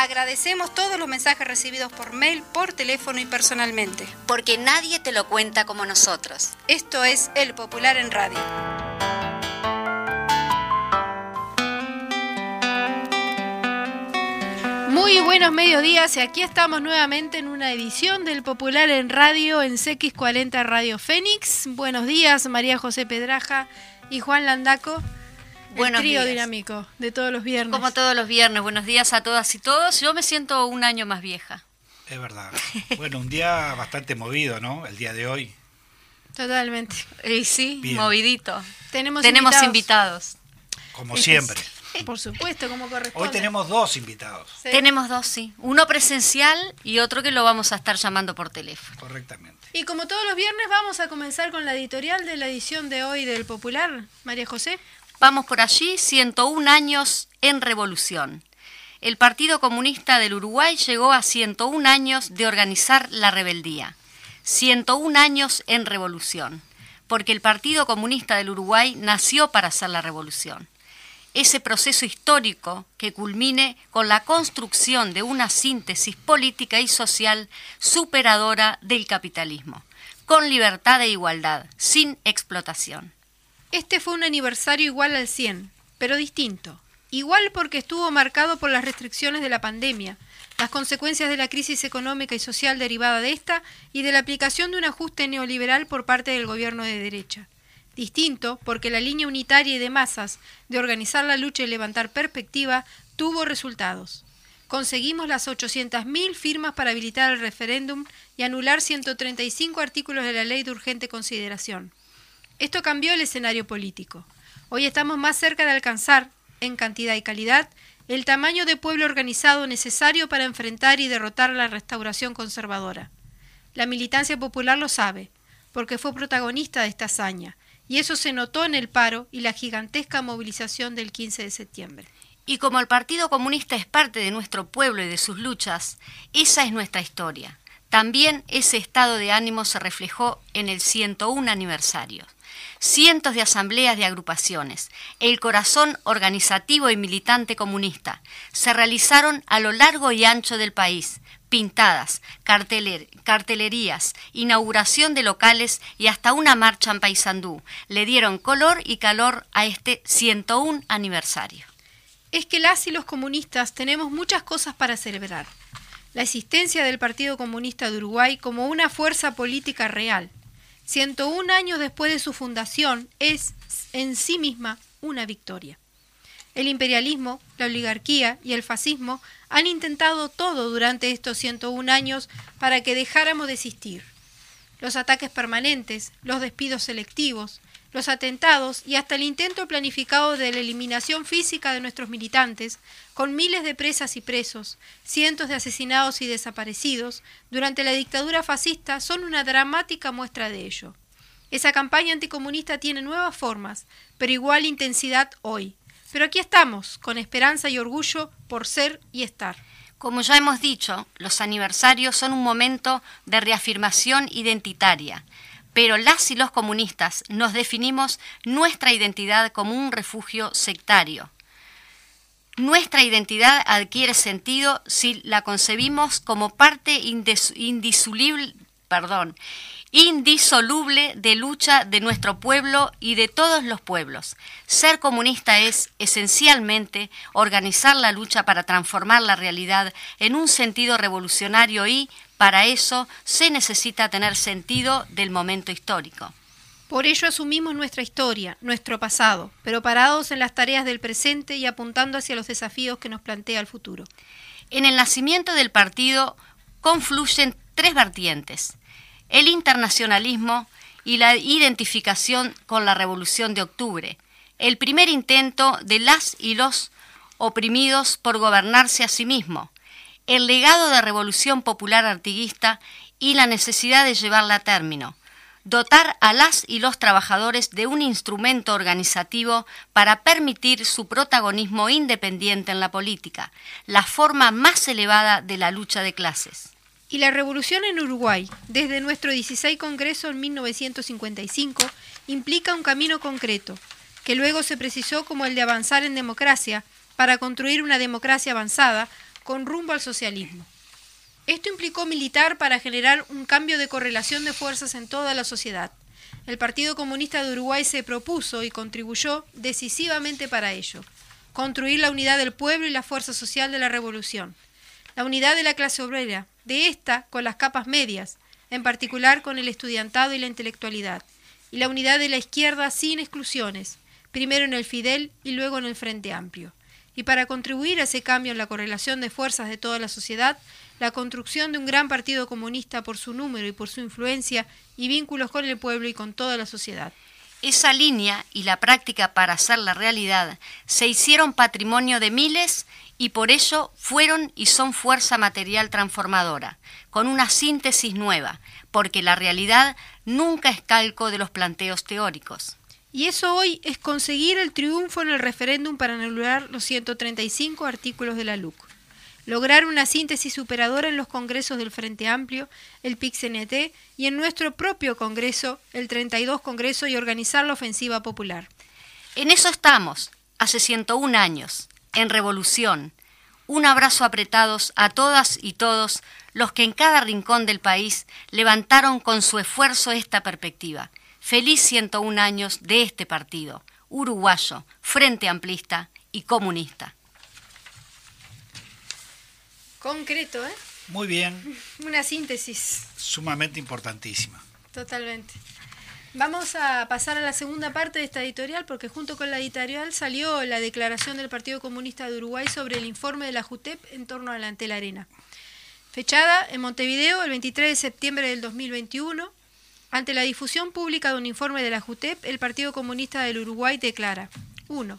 Agradecemos todos los mensajes recibidos por mail, por teléfono y personalmente. Porque nadie te lo cuenta como nosotros. Esto es El Popular en Radio. Muy buenos mediodías y aquí estamos nuevamente en una edición del Popular en Radio en CX40 Radio Fénix. Buenos días María José Pedraja y Juan Landaco. Buenos el trío días. dinámico de todos los viernes. Como todos los viernes, buenos días a todas y todos. Yo me siento un año más vieja. Es verdad. Bueno, un día bastante movido, ¿no? El día de hoy. Totalmente. Y sí, Bien. movidito. Tenemos, Tenemos invitados. Como siempre. Por supuesto, como corresponde. Hoy tenemos dos invitados, Sí. Tenemos dos, sí. Uno presencial y otro que lo vamos a estar llamando por teléfono. correctamente. Y como todos los viernes vamos a comenzar con la editorial de la edición de hoy del Popular, María José. Vamos por allí, 101 años en revolución. El Partido Comunista del Uruguay llegó a 101 años de organizar la rebeldía. 101 años en revolución, porque el Partido Comunista del Uruguay nació para hacer la revolución. Ese proceso histórico que culmine con la construcción de una síntesis política y social superadora del capitalismo, con libertad e igualdad, sin explotación. Este fue un aniversario igual al 100, pero distinto. Igual porque estuvo marcado por las restricciones de la pandemia, las consecuencias de la crisis económica y social derivada de esta y de la aplicación de un ajuste neoliberal por parte del gobierno de derecha. Distinto porque la línea unitaria y de masas de organizar la lucha y levantar perspectiva tuvo resultados. Conseguimos las 800.000 firmas para habilitar el referéndum y anular 135 artículos de la ley de urgente consideración. Esto cambió el escenario político. Hoy estamos más cerca de alcanzar, en cantidad y calidad, el tamaño de pueblo organizado necesario para enfrentar y derrotar la restauración conservadora. La militancia popular lo sabe, porque fue protagonista de esta hazaña, y eso se notó en el paro y la gigantesca movilización del 15 de septiembre. Y como el Partido Comunista es parte de nuestro pueblo y de sus luchas, esa es nuestra historia. También ese estado de ánimo se reflejó en el 101 aniversario. Cientos de asambleas de agrupaciones, el corazón organizativo y militante comunista, se realizaron a lo largo y ancho del país, pintadas, carteler- cartelerías, inauguración de locales y hasta una marcha en Paysandú le dieron color y calor a este 101 aniversario. es que las y los comunistas tenemos muchas cosas para celebrar. La existencia del Partido Comunista de Uruguay como una fuerza política real. 101 años después de su fundación es en sí misma una victoria. El imperialismo, la oligarquía y el fascismo han intentado todo durante estos 101 años para que dejáramos de existir. Los ataques permanentes, los despidos selectivos, los atentados y hasta el intento planificado de la eliminación física de nuestros militantes, con miles de presas y presos, cientos de asesinados y desaparecidos, durante la dictadura fascista son una dramática muestra de ello. Esa campaña anticomunista tiene nuevas formas, pero igual intensidad hoy. Pero aquí estamos, con esperanza y orgullo por ser y estar. Como ya hemos dicho, los aniversarios son un momento de reafirmación identitaria, pero las y los comunistas nos definimos nuestra identidad como un refugio sectario. Nuestra identidad adquiere sentido si la concebimos como parte indisoluble, perdón, indisoluble de lucha de nuestro pueblo y de todos los pueblos. Ser comunista es, esencialmente, organizar la lucha para transformar la realidad en un sentido revolucionario y, para eso, se necesita tener sentido del momento histórico. Por ello asumimos nuestra historia, nuestro pasado, pero parados en las tareas del presente y apuntando hacia los desafíos que nos plantea el futuro. En el nacimiento del partido confluyen tres vertientes, el internacionalismo y la identificación con la Revolución de Octubre, el primer intento de las y los oprimidos por gobernarse a sí mismo, el legado de Revolución Popular Artiguista y la necesidad de llevarla a término. dotar a las y los trabajadores de un instrumento organizativo para permitir su protagonismo independiente en la política, la forma más elevada de la lucha de clases. Y la revolución en Uruguay, desde nuestro 16 Congreso en 1955, implica un camino concreto, que luego se precisó como el de avanzar en democracia para construir una democracia avanzada con rumbo al socialismo. Esto implicó militar para generar un cambio de correlación de fuerzas en toda la sociedad. El Partido Comunista de Uruguay se propuso y contribuyó decisivamente para ello, construir la unidad del pueblo y la fuerza social de la revolución, la unidad de la clase obrera, de esta con las capas medias, en particular con el estudiantado y la intelectualidad, y la unidad de la izquierda sin exclusiones, primero en el Fidel y luego en el Frente Amplio. Y para contribuir a ese cambio en la correlación de fuerzas de toda la sociedad, la construcción de un gran partido comunista por su número y por su influencia y vínculos con el pueblo y con toda la sociedad. Esa línea y la práctica para hacerla realidad se hicieron patrimonio de miles y por ello fueron y son fuerza material transformadora, con una síntesis nueva, porque la realidad nunca es calco de los planteos teóricos. Y eso hoy es conseguir el triunfo en el referéndum para anular los 135 artículos de la LUC lograr una síntesis superadora en los congresos del Frente Amplio, el PIC-CNT y en nuestro propio congreso, el 32 Congreso, y organizar la ofensiva popular. En eso estamos, hace 101 años, en revolución. Un abrazo apretados a todas y todos los que en cada rincón del país levantaron con su esfuerzo esta perspectiva. Feliz 101 años de este partido, uruguayo, Frente Amplista y comunista. Concreto, ¿eh? Muy bien. Una síntesis. Sumamente importantísima. Totalmente. Vamos a pasar a la segunda parte de esta editorial porque junto con la editorial salió la declaración del Partido Comunista de Uruguay sobre el informe de la JUTEP en torno a la Antel Arena. Fechada en Montevideo el 23 de septiembre del 2021, ante la difusión pública de un informe de la JUTEP, el Partido Comunista del Uruguay declara 1.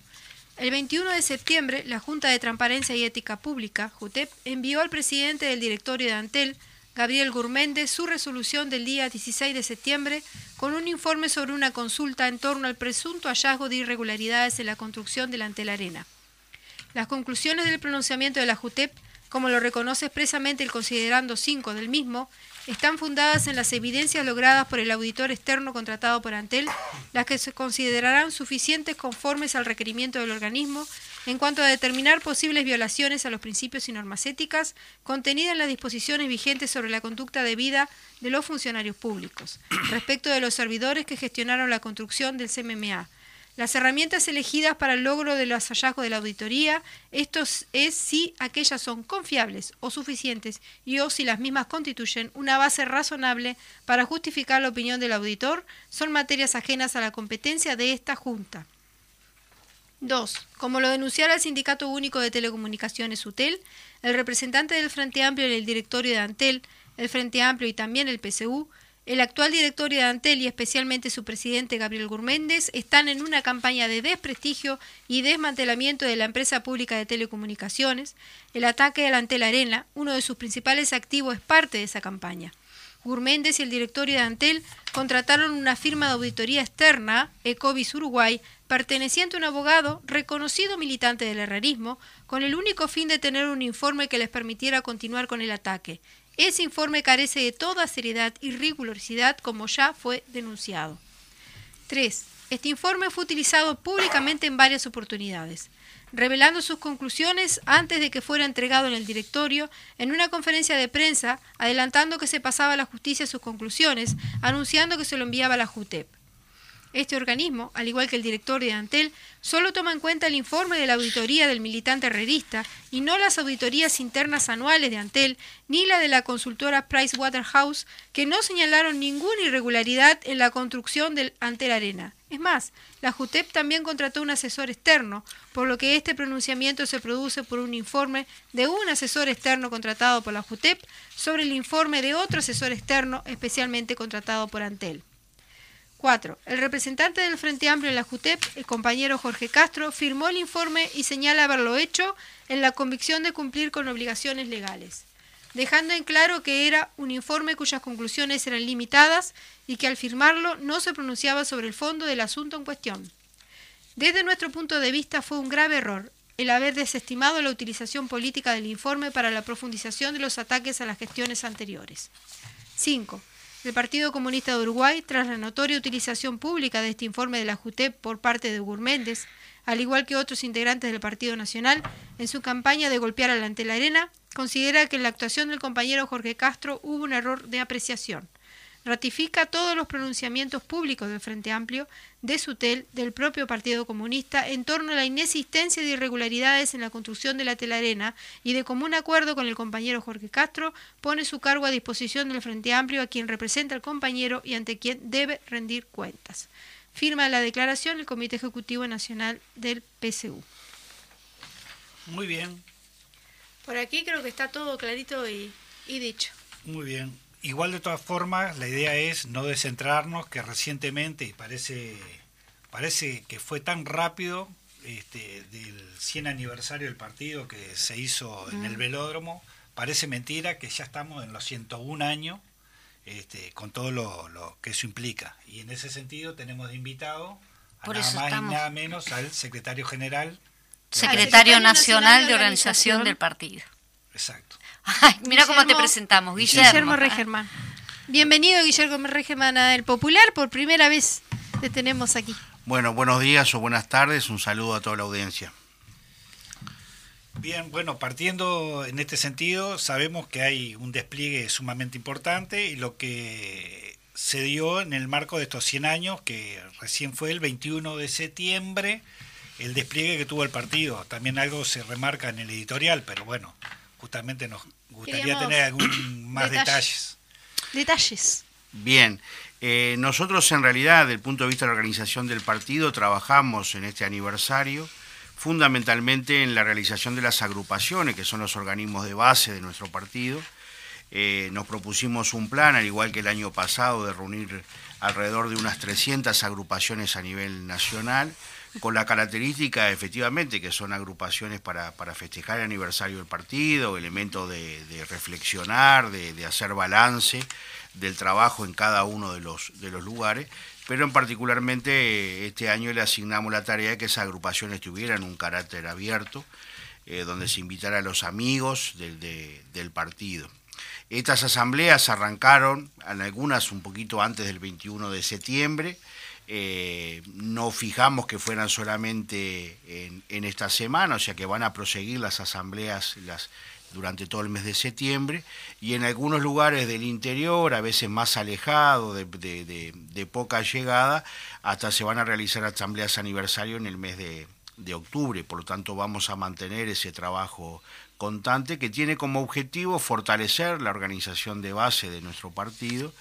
El 21 de septiembre, la Junta de Transparencia y Ética Pública, JUTEP, envió al presidente del directorio de Antel, Gabriel Gurméndez, su resolución del día 16 de septiembre con un informe sobre una consulta en torno al presunto hallazgo de irregularidades en la construcción de la Antel Arena. Las conclusiones del pronunciamiento de la JUTEP, como lo reconoce expresamente el considerando 5 del mismo, están fundadas en las evidencias logradas por el auditor externo contratado por Antel, las que se considerarán suficientes conformes al requerimiento del organismo en cuanto a determinar posibles violaciones a los principios y normas éticas contenidas en las disposiciones vigentes sobre la conducta debida de los funcionarios públicos, respecto de los servidores que gestionaron la construcción del CMMA, las herramientas elegidas para el logro de los hallazgos de la auditoría, esto es si aquellas son confiables o suficientes y o si las mismas constituyen una base razonable para justificar la opinión del auditor, son materias ajenas a la competencia de esta Junta. 2. Como lo denunciara el Sindicato Único de Telecomunicaciones UTEL, el representante del Frente Amplio en el directorio de Antel, el Frente Amplio y también el PCU el actual directorio de Antel y especialmente su presidente Gabriel Gurméndez están en una campaña de desprestigio y desmantelamiento de la empresa pública de telecomunicaciones. El ataque a la Antel Arena, uno de sus principales activos, es parte de esa campaña. Gurméndez y el directorio de Antel contrataron una firma de auditoría externa, Ecovis Uruguay, perteneciente a un abogado reconocido militante del herrerismo, con el único fin de tener un informe que les permitiera continuar con el ataque. Ese informe carece de toda seriedad y rigurosidad como ya fue denunciado. 3. Este informe fue utilizado públicamente en varias oportunidades, revelando sus conclusiones antes de que fuera entregado en el directorio en una conferencia de prensa, adelantando que se pasaba a la justicia sus conclusiones, anunciando que se lo enviaba a la JUTEP. Este organismo, al igual que el director de Antel, solo toma en cuenta el informe de la auditoría del militante herrerista y no las auditorías internas anuales de Antel ni la de la consultora Pricewaterhouse, que no señalaron ninguna irregularidad en la construcción del Antel Arena. Es más, la JUTEP también contrató un asesor externo, por lo que este pronunciamiento se produce por un informe de un asesor externo contratado por la JUTEP sobre el informe de otro asesor externo especialmente contratado por Antel. 4. El representante del Frente Amplio en la JUTEP, el compañero Jorge Castro, firmó el informe y señala haberlo hecho en la convicción de cumplir con obligaciones legales. dejando en claro que era un informe cuyas conclusiones eran limitadas y que al firmarlo no se pronunciaba sobre el fondo del asunto en cuestión. Desde nuestro punto de vista fue un grave error el haber desestimado la utilización política del informe para la profundización de los ataques a las gestiones anteriores. 5. El Partido Comunista de Uruguay, tras la notoria utilización pública de este informe de la JUTEP por parte de Gurméndez, al igual que otros integrantes del Partido Nacional, en su campaña de golpear ante la arena, considera que en la actuación del compañero Jorge Castro hubo un error de apreciación ratifica todos los pronunciamientos públicos del Frente Amplio, de Sutel, del propio Partido Comunista, en torno a la inexistencia de irregularidades en la construcción de la telarena y de común acuerdo con el compañero Jorge Castro, pone su cargo a disposición del Frente Amplio a quien representa al compañero y ante quien debe rendir cuentas. Firma la declaración el Comité Ejecutivo Nacional del PSU. Muy bien. Por aquí creo que está todo clarito y, y dicho. Muy bien. Igual de todas formas, la idea es no descentrarnos, que recientemente, y parece, parece que fue tan rápido este, del 100 aniversario del partido que se hizo en el mm. velódromo, parece mentira que ya estamos en los 101 años, este, con todo lo, que eso implica. Y en ese sentido tenemos de invitado a nada más y nada menos al secretario general. Secretario Nacional de Organización del Partido. Exacto mira cómo te presentamos, Guillermo. Guillermo Regerman. Bienvenido, Guillermo Regerman, a El Popular. Por primera vez te tenemos aquí. Bueno, buenos días o buenas tardes. Un saludo a toda la audiencia. Bien, bueno, partiendo en este sentido, sabemos que hay un despliegue sumamente importante y lo que se dio en el marco de estos 100 años, que recién fue el 21 de septiembre, el despliegue que tuvo el partido. También algo se remarca en el editorial, pero bueno, justamente nos gustaría tener algún más detalles. Detalles. Bien, eh, nosotros en realidad, desde el punto de vista de la organización del partido, trabajamos en este aniversario fundamentalmente en la realización de las agrupaciones, que son los organismos de base de nuestro partido. Eh, nos propusimos un plan, al igual que el año pasado, de reunir alrededor de unas 300 agrupaciones a nivel nacional con la característica efectivamente que son agrupaciones para, festejar el aniversario del partido, elementos de, reflexionar, de, hacer balance del trabajo en cada uno de los, de los lugares, pero en particularmente este año le asignamos la tarea de que esas agrupaciones tuvieran un carácter abierto, eh, donde se invitara a los amigos del, del partido. Estas asambleas arrancaron, algunas un poquito antes del 21 de septiembre, eh, no fijamos que fueran solamente en, esta semana, o sea que van a proseguir las asambleas durante todo el mes de septiembre y en algunos lugares del interior, a veces más alejado, de, poca llegada, hasta se van a realizar asambleas aniversario en el mes de, de octubre. Por lo tanto, vamos a mantener ese trabajo constante que tiene como objetivo fortalecer la organización de base de nuestro partido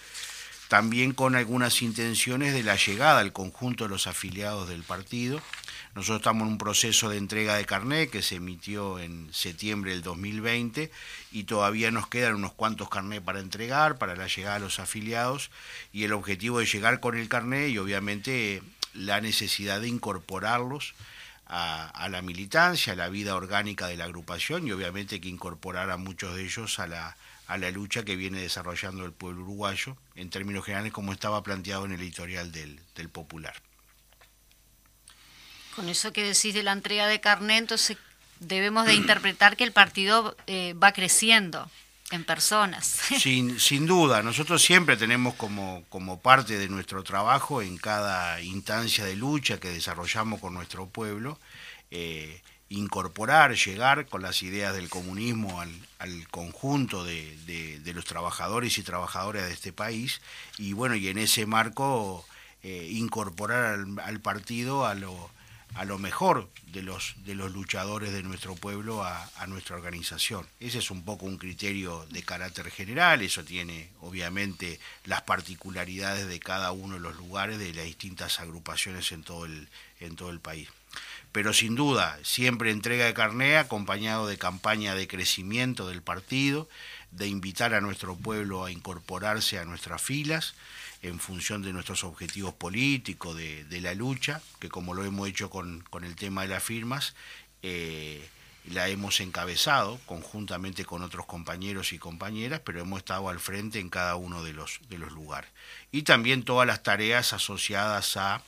también con algunas intenciones de la llegada al conjunto de los afiliados del partido. Nosotros estamos en un proceso de entrega de carnet que se emitió en septiembre del 2020 y todavía nos quedan unos cuantos carnés para entregar para la llegada a los afiliados y el objetivo es llegar con el carnet y obviamente la necesidad de incorporarlos a, a, la militancia, a la vida orgánica de la agrupación y obviamente que incorporar a muchos de ellos a la, a la lucha que viene desarrollando el pueblo uruguayo, en términos generales como estaba planteado en el editorial del, Popular. Con eso que decís de la entrega de carnet, entonces debemos de interpretar que el partido eh, va creciendo en personas. Sin, sin duda, nosotros siempre tenemos como, como parte de nuestro trabajo en cada instancia de lucha que desarrollamos con nuestro pueblo, eh, incorporar, llegar con las ideas del comunismo al, conjunto de, los trabajadores y trabajadoras de este país y bueno, y en ese marco eh, incorporar al, partido a lo, a lo mejor de los, de los luchadores de nuestro pueblo a, a, nuestra organización. Ese es un poco un criterio de carácter general, eso tiene obviamente las particularidades de cada uno de los lugares de las distintas agrupaciones en todo el, en todo el país pero sin duda siempre entrega de carné acompañado de campaña de crecimiento del partido, de invitar a nuestro pueblo a incorporarse a nuestras filas en función de nuestros objetivos políticos, de, la lucha, que como lo hemos hecho con, el tema de las firmas, eh, la hemos encabezado conjuntamente con otros compañeros y compañeras, pero hemos estado al frente en cada uno de los, de los lugares. Y también todas las tareas asociadas a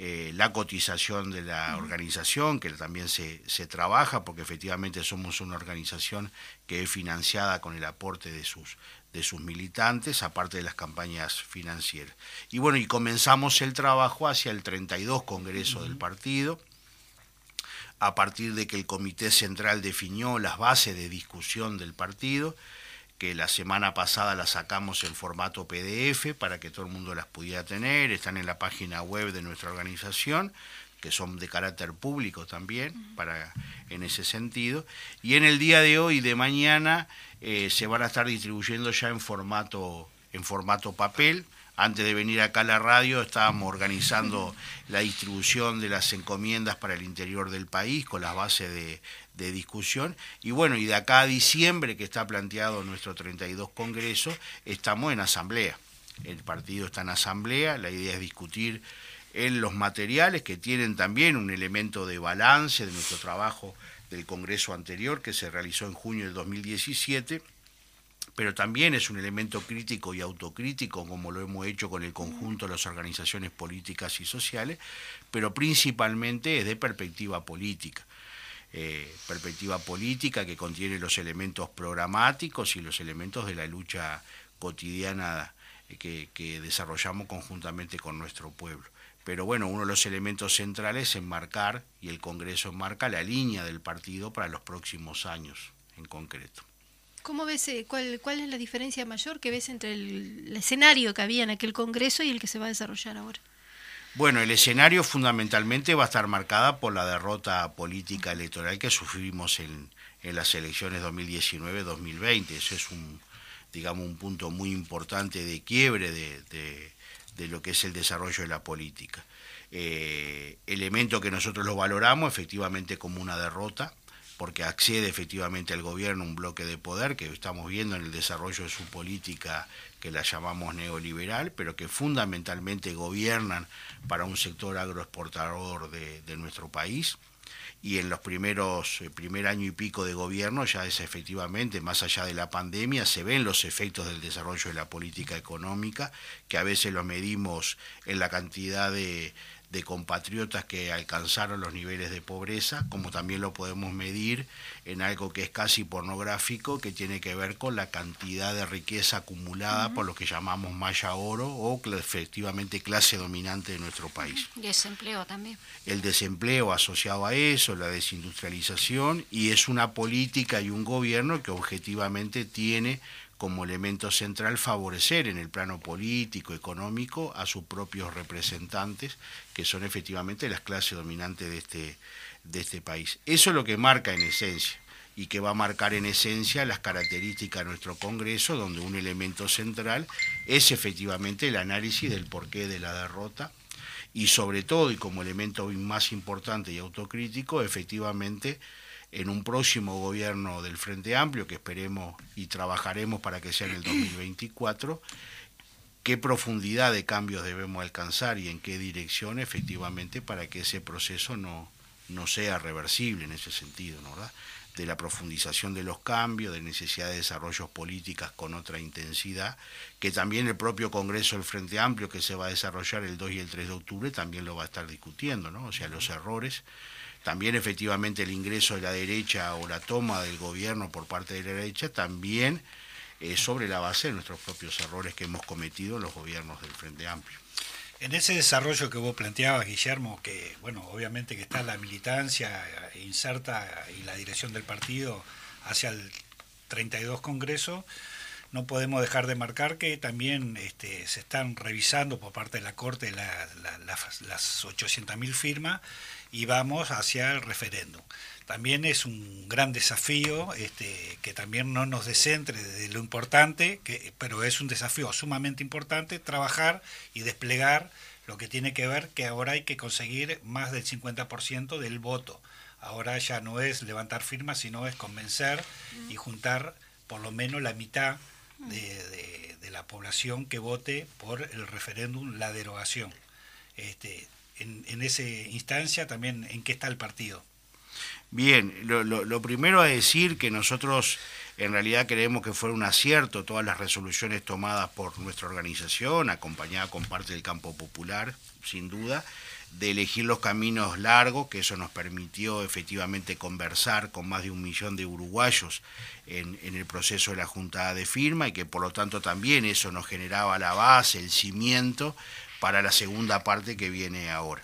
eh, la cotización de la organización, que también se, se trabaja, porque efectivamente somos una organización que es financiada con el aporte de sus, de sus militantes, aparte de las campañas financieras. Y bueno, y comenzamos el trabajo hacia el 32 Congreso del partido, a partir de que el Comité Central definió las bases de discusión del partido, que la semana pasada las sacamos en formato PDF para que todo el mundo las pudiera tener, están en la página web de nuestra organización, que son de carácter público también, para en ese sentido. Y en el día de hoy y de mañana eh, se van a estar distribuyendo ya en formato, en formato papel. Antes de venir acá a la radio estábamos organizando la distribución de las encomiendas para el interior del país con las bases de, de discusión. Y bueno, y de acá a diciembre, que está planteado nuestro 32 Congreso, estamos en asamblea. El partido está en asamblea, la idea es discutir en los materiales que tienen también un elemento de balance de nuestro trabajo del Congreso anterior que se realizó en junio del 2017, pero también es un elemento crítico y autocrítico como lo hemos hecho con el conjunto de las organizaciones políticas y sociales, pero principalmente es de perspectiva política. Eh, perspectiva política que contiene los elementos programáticos y los elementos de la lucha cotidiana que, que desarrollamos conjuntamente con nuestro pueblo. Pero bueno, uno de los elementos centrales es enmarcar, y el Congreso enmarca, la línea del partido para los próximos años en concreto. ¿Cómo ves, eh, cuál, cuál es la diferencia mayor que ves entre el, escenario que había en aquel Congreso y el que se va a desarrollar ahora? Bueno, el escenario fundamentalmente va a estar marcada por la derrota política electoral que sufrimos en, en las elecciones 2019-2020. Eso es un, digamos, un punto muy importante de quiebre de, de, de lo que es el desarrollo de la política. Eh, elemento que nosotros lo valoramos efectivamente como una derrota, porque accede efectivamente al gobierno un bloque de poder que estamos viendo en el desarrollo de su política que la llamamos neoliberal, pero que fundamentalmente gobiernan para un sector agroexportador de, nuestro país. Y en los primeros, el primer año y pico de gobierno ya es efectivamente, más allá de la pandemia, se ven los efectos del desarrollo de la política económica, que a veces lo medimos en la cantidad de, de compatriotas que alcanzaron los niveles de pobreza, como también lo podemos medir en algo que es casi pornográfico, que tiene que ver con la cantidad de riqueza acumulada uh -huh. por lo que llamamos maya oro o efectivamente clase dominante de nuestro país. Desempleo también. El desempleo asociado a eso, la desindustrialización, y es una política y un gobierno que objetivamente tiene como elemento central favorecer en el plano político, económico, a sus propios representantes, que son efectivamente las clases dominantes de este, de este país. Eso es lo que marca en esencia y que va a marcar en esencia las características de nuestro Congreso, donde un elemento central es efectivamente el análisis del porqué de la derrota y sobre todo, y como elemento más importante y autocrítico, efectivamente en un próximo gobierno del Frente Amplio, que esperemos y trabajaremos para que sea en el 2024, qué profundidad de cambios debemos alcanzar y en qué dirección efectivamente para que ese proceso no, no sea reversible en ese sentido, ¿no? ¿verdad? de la profundización de los cambios, de necesidad de desarrollos políticas con otra intensidad, que también el propio Congreso del Frente Amplio que se va a desarrollar el 2 y el 3 de octubre también lo va a estar discutiendo, ¿no? O sea, los errores también efectivamente el ingreso de la derecha o la toma del gobierno por parte de la derecha también eh, sobre la base de nuestros propios errores que hemos cometido en los gobiernos del Frente Amplio. En ese desarrollo que vos planteabas, Guillermo, que bueno, obviamente que está la militancia inserta y la dirección del partido hacia el 32 Congreso, no podemos dejar de marcar que también este, se están revisando por parte de la Corte la, la, la, las 800.000 firmas y vamos hacia el referéndum. También es un gran desafío este, que también no nos descentre de lo importante, pero es un desafío sumamente importante trabajar y desplegar lo que tiene que ver que ahora hay que conseguir más del 50% del voto. Ahora ya no es levantar firmas, sino es convencer y juntar por lo menos la mitad de, de, de la población que vote por el referéndum, la derogación. Este, en, en esa instancia también en qué está el partido. Bien, lo, primero es decir que nosotros en realidad creemos que fue un acierto todas las resoluciones tomadas por nuestra organización, acompañada con parte del campo popular, sin duda, de elegir los caminos largos, que eso nos permitió efectivamente conversar con más de un millón de uruguayos en, en, el proceso de la juntada de firma y que por lo tanto también eso nos generaba la base, el cimiento para la segunda parte que viene ahora.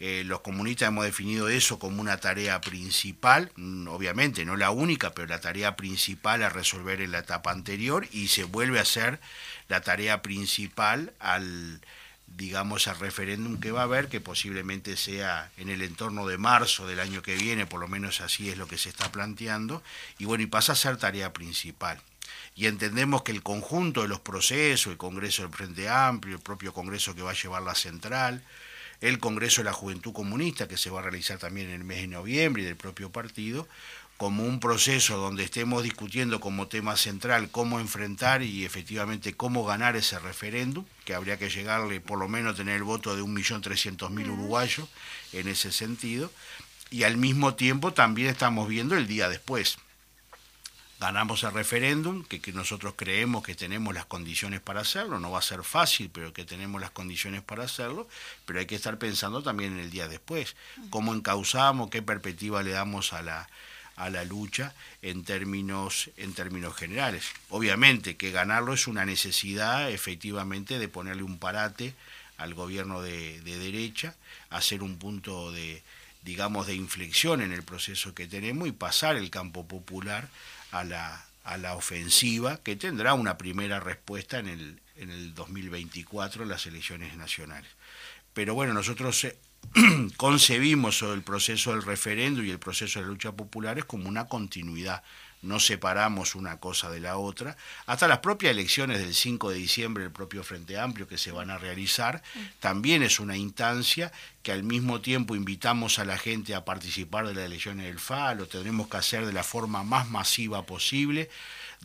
Eh, los comunistas hemos definido eso como una tarea principal, mm, obviamente no la única, pero la tarea principal a resolver en la etapa anterior y se vuelve a ser la tarea principal al digamos al referéndum que va a haber, que posiblemente sea en el entorno de marzo del año que viene, por lo menos así es lo que se está planteando, y bueno, y pasa a ser tarea principal. Y entendemos que el conjunto de los procesos, el Congreso del Frente Amplio, el propio Congreso que va a llevar la central, el Congreso de la Juventud Comunista, que se va a realizar también en el mes de noviembre, y del propio partido, como un proceso donde estemos discutiendo como tema central cómo enfrentar y efectivamente cómo ganar ese referéndum, que habría que llegarle por lo menos a tener el voto de 1.300.000 uruguayos en ese sentido, y al mismo tiempo también estamos viendo el día después. Ganamos el referéndum, que, que, nosotros creemos que tenemos las condiciones para hacerlo, no va a ser fácil, pero que tenemos las condiciones para hacerlo, pero hay que estar pensando también en el día después, cómo encauzamos, qué perspectiva le damos a la, a la lucha en términos, en términos generales. Obviamente que ganarlo es una necesidad efectivamente de ponerle un parate al gobierno de, de derecha, hacer un punto de digamos de inflexión en el proceso que tenemos y pasar el campo popular a la, a la ofensiva, que tendrá una primera respuesta en el, en el 2024 en las elecciones nacionales. Pero bueno, nosotros concebimos el proceso del referendo y el proceso de la lucha populares como una continuidad. No separamos una cosa de la otra, hasta las propias elecciones del 5 de diciembre del propio Frente Amplio que se van a realizar, también es una instancia que al mismo tiempo invitamos a la gente a participar de las elecciones del FA, lo tendremos que hacer de la forma más masiva posible,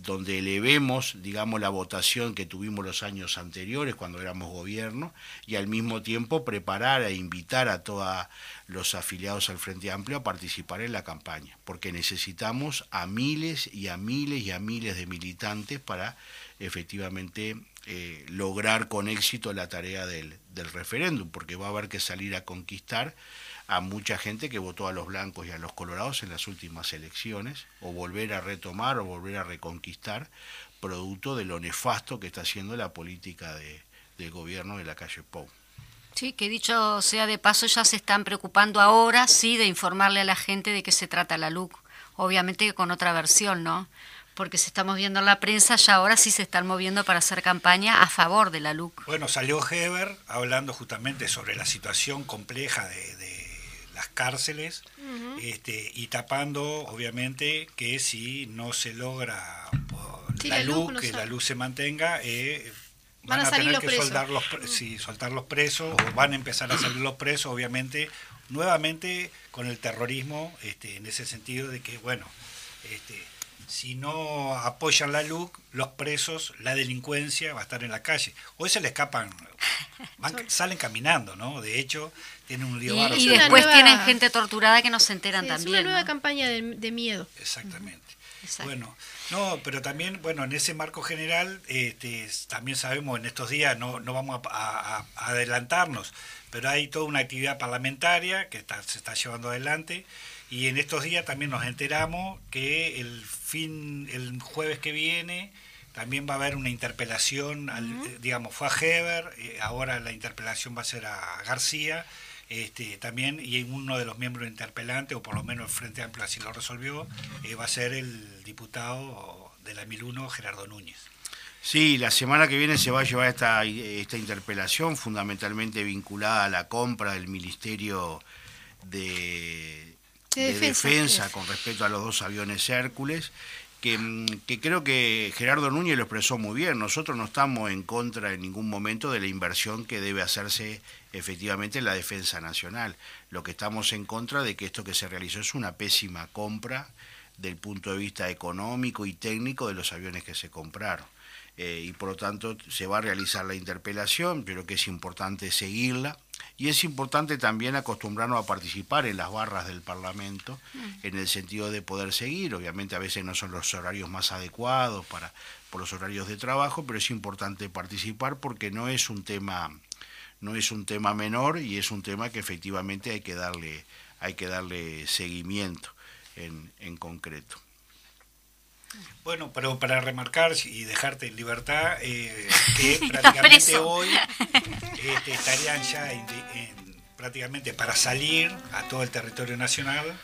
donde elevemos, digamos, la votación que tuvimos los años anteriores cuando éramos gobierno y al mismo tiempo preparar e invitar a todos los afiliados al Frente Amplio a participar en la campaña, porque necesitamos a miles y a miles y a miles de militantes para efectivamente eh, lograr con éxito la tarea del, del referéndum, porque va a haber que salir a conquistar a mucha gente que votó a los blancos y a los colorados en las últimas elecciones, o volver a retomar o volver a reconquistar, producto de lo nefasto que está haciendo la política de, del gobierno de la calle Pou. Sí, que dicho sea de paso, ya se están preocupando ahora, sí, de informarle a la gente de qué se trata la LUC. Obviamente con otra versión, ¿no? Porque si estamos viendo en la prensa, ya ahora sí se están moviendo para hacer campaña a favor de la LUC. Bueno, salió Heber hablando justamente sobre la situación compleja de las cárceles este, y tapando, obviamente, que si no se logra la, luz, que la luz se mantenga, eh, van, a, tener que soltar los, soltar los presos o van a empezar a salir los presos, obviamente, nuevamente con el terrorismo, este, en ese sentido de que, bueno, este, si no apoyan la luz, los presos, la delincuencia va a estar en la calle. Hoy se le escapan, salen caminando, ¿no? De hecho, tienen un lío Y, y después tienen gente torturada que no se enteran también. Es una nueva campaña de, miedo. Exactamente. Bueno, no, pero también, bueno, en ese marco general, este, también sabemos en estos días, no, no vamos a, adelantarnos, pero hay toda una actividad parlamentaria que se está llevando adelante y en estos días también nos enteramos que el fin, el jueves que viene, también va a haber una interpelación, digamos, fue a Heber, eh, ahora la interpelación va a ser a García, este, también, y uno de los miembros interpelantes, o por lo menos el Frente Amplio así lo resolvió, eh, va a ser el diputado de la 1001, Gerardo Núñez. Sí, la semana que viene se va a llevar esta, esta interpelación, fundamentalmente vinculada a la compra del Ministerio de, de, defensa, con respecto a los dos aviones Hércules, que, mm, que, creo que Gerardo Núñez lo expresó muy bien. Nosotros no estamos en contra en ningún momento de la inversión que debe hacerse efectivamente en la defensa nacional. Lo que estamos en contra de que esto que se realizó es una pésima compra del punto de vista económico y técnico de los aviones que se compraron. Eh, y por lo tanto se va a realizar la interpelación, pero que es importante seguirla. Y es importante también acostumbrarnos a participar en las barras del Parlamento, mm. en el sentido de poder seguir. Obviamente a veces no son los horarios más adecuados para, por los horarios de trabajo, pero es importante participar porque no es un tema, no es un tema menor y es un tema que efectivamente hay que darle, hay que darle seguimiento en, en concreto. Bueno, pero para remarcar y dejarte en libertad, eh, que prácticamente hoy este, estarían ya prácticamente para salir a todo el territorio nacional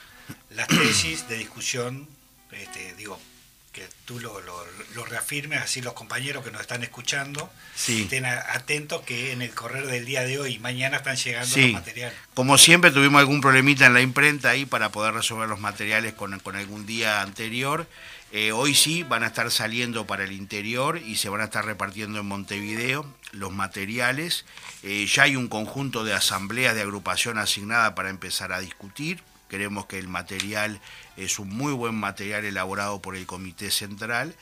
las tesis de discusión, este, digo, que tú lo, lo, reafirmes, así los compañeros que nos están escuchando estén atentos que en el correr del día de hoy y mañana están llegando los materiales. Como siempre tuvimos algún problemita en la imprenta ahí para poder resolver los materiales con, con algún día anterior. Eh, hoy sí van a estar saliendo para el interior y se van a estar repartiendo en Montevideo los materiales. Eh, ya hay un conjunto de asambleas de agrupación asignada para empezar a discutir. Creemos que el material es un muy buen material elaborado por el Comité Central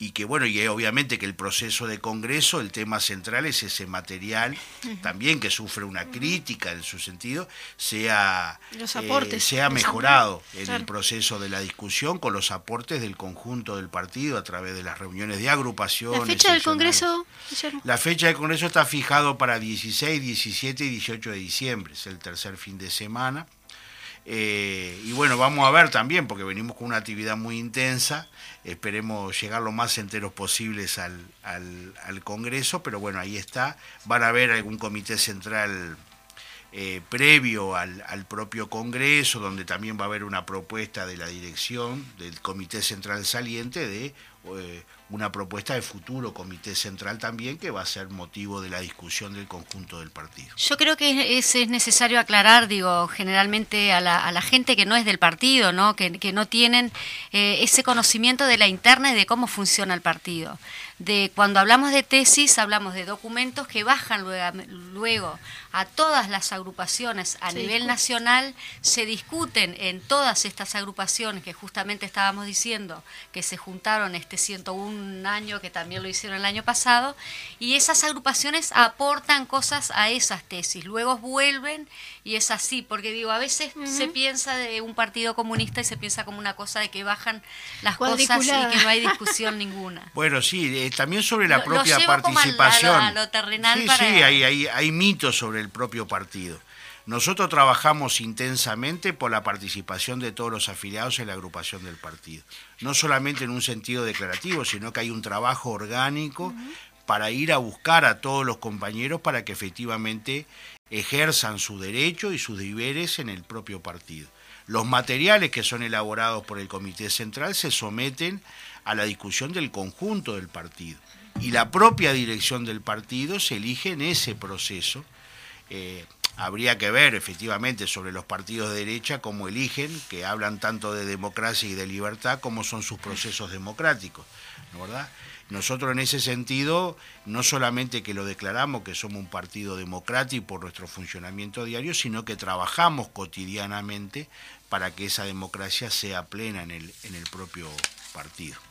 y que bueno, y obviamente que el proceso de Congreso, el tema central es ese material, también que sufre una crítica en su sentido, sea, eh, sea mejorado en el proceso de la discusión con los aportes del conjunto del partido a través de las reuniones de agrupación. ¿La fecha del Congreso? La fecha del Congreso está fijado para 16, 17 y 18 de diciembre, es el tercer fin de semana. Eh, y bueno, vamos a ver también, porque venimos con una actividad muy intensa, esperemos llegar lo más enteros posibles al, al, Congreso, pero bueno, ahí está, van a haber algún comité central eh, previo al, propio Congreso, donde también va a haber una propuesta de la dirección del Comité Central Saliente de eh, una propuesta de futuro comité central también que va a ser motivo de la discusión del conjunto del partido. Yo creo que es, es necesario aclarar, digo, generalmente a la, a la, gente que no es del partido, ¿no? Que, que no tienen eh, ese conocimiento de la interna y de cómo funciona el partido de cuando hablamos de tesis, hablamos de documentos que bajan luego, a todas las agrupaciones a nivel nacional, se discuten en todas estas agrupaciones que justamente estábamos diciendo que se juntaron este 101 año, que también lo hicieron el año pasado, y esas agrupaciones aportan cosas a esas tesis, luego vuelven y es así, porque digo, a veces se piensa de un partido comunista y se piensa como una cosa de que bajan las cosas y que no hay discusión ninguna. Bueno, sí, eh, también sobre la propia participación. sí, sí, hay, hay, hay mitos sobre el propio partido. Nosotros trabajamos intensamente por la participación de todos los afiliados en la agrupación del partido. No solamente en un sentido declarativo, sino que hay un trabajo orgánico para ir a buscar a todos los compañeros para que efectivamente ejerzan su derecho y sus deberes en el propio partido. Los materiales que son elaborados por el Comité Central se someten a la discusión del conjunto del partido y la propia dirección del partido se elige en ese proceso. Eh, habría que ver efectivamente sobre los partidos de derecha cómo eligen, que hablan tanto de democracia y de libertad, cómo son sus procesos democráticos, ¿no verdad? Nosotros en ese sentido, no solamente que lo declaramos que somos un partido democrático por nuestro funcionamiento diario, sino que trabajamos cotidianamente para que esa democracia sea plena en el, en el propio partido.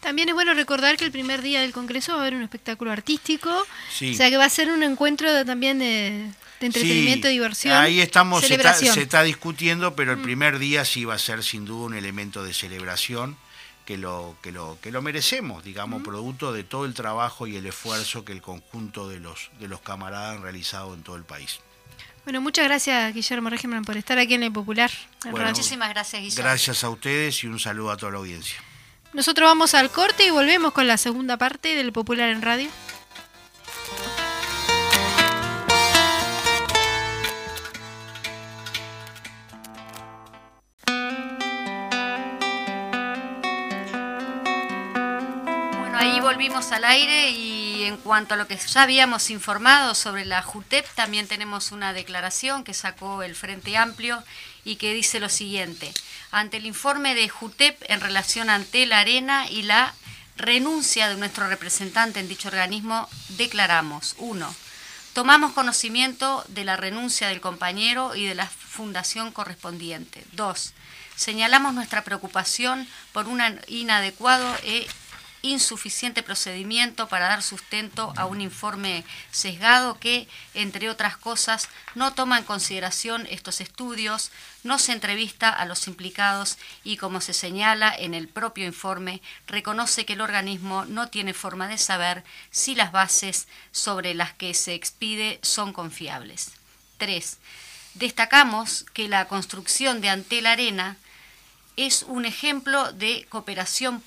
También es bueno recordar que el primer día del Congreso va a haber un espectáculo artístico, o sea que va a ser un encuentro también de, entretenimiento y diversión. Ahí estamos, se está, se está, discutiendo, pero el mm. primer día sí va a ser sin duda un elemento de celebración que lo, que lo, que lo merecemos, digamos, producto de todo el trabajo y el esfuerzo que el conjunto de los, de los camaradas han realizado en todo el país. Bueno, muchas gracias Guillermo Régimen por estar aquí en el Popular. muchísimas gracias Guillermo. Gracias a ustedes y un saludo a toda la audiencia. Nosotros vamos al corte y volvemos con la segunda parte del Popular en Radio. volvimos al aire y en cuanto a lo que ya habíamos informado sobre la JUTEP, también tenemos una declaración que sacó el Frente Amplio y que dice lo siguiente. Ante el informe de JUTEP en relación ante la arena y la renuncia de nuestro representante en dicho organismo, declaramos, uno, Tomamos conocimiento de la renuncia del compañero y de la fundación correspondiente. Dos, Señalamos nuestra preocupación por un inadecuado e insuficiente procedimiento para dar sustento a un informe sesgado que, entre otras cosas, no toma en consideración estos estudios, no se entrevista a los implicados y, como se señala en el propio informe, reconoce que el organismo no tiene forma de saber si las bases sobre las que se expide son confiables. 3. Destacamos que la construcción de Antel Arena es un ejemplo de cooperación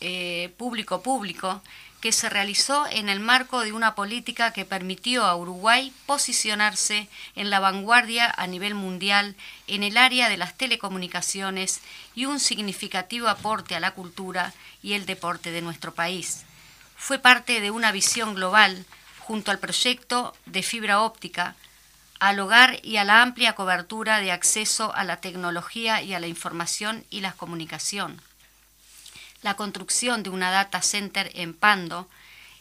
eh, público-público que se realizó en el marco de una política que permitió a Uruguay posicionarse en la vanguardia a nivel mundial en el área de las telecomunicaciones y un significativo aporte a la cultura y el deporte de nuestro país. Fue parte de una visión global junto al proyecto de fibra óptica al hogar y a la amplia cobertura de acceso a la tecnología y a la información y la comunicación. La construcción de una data center en Pando,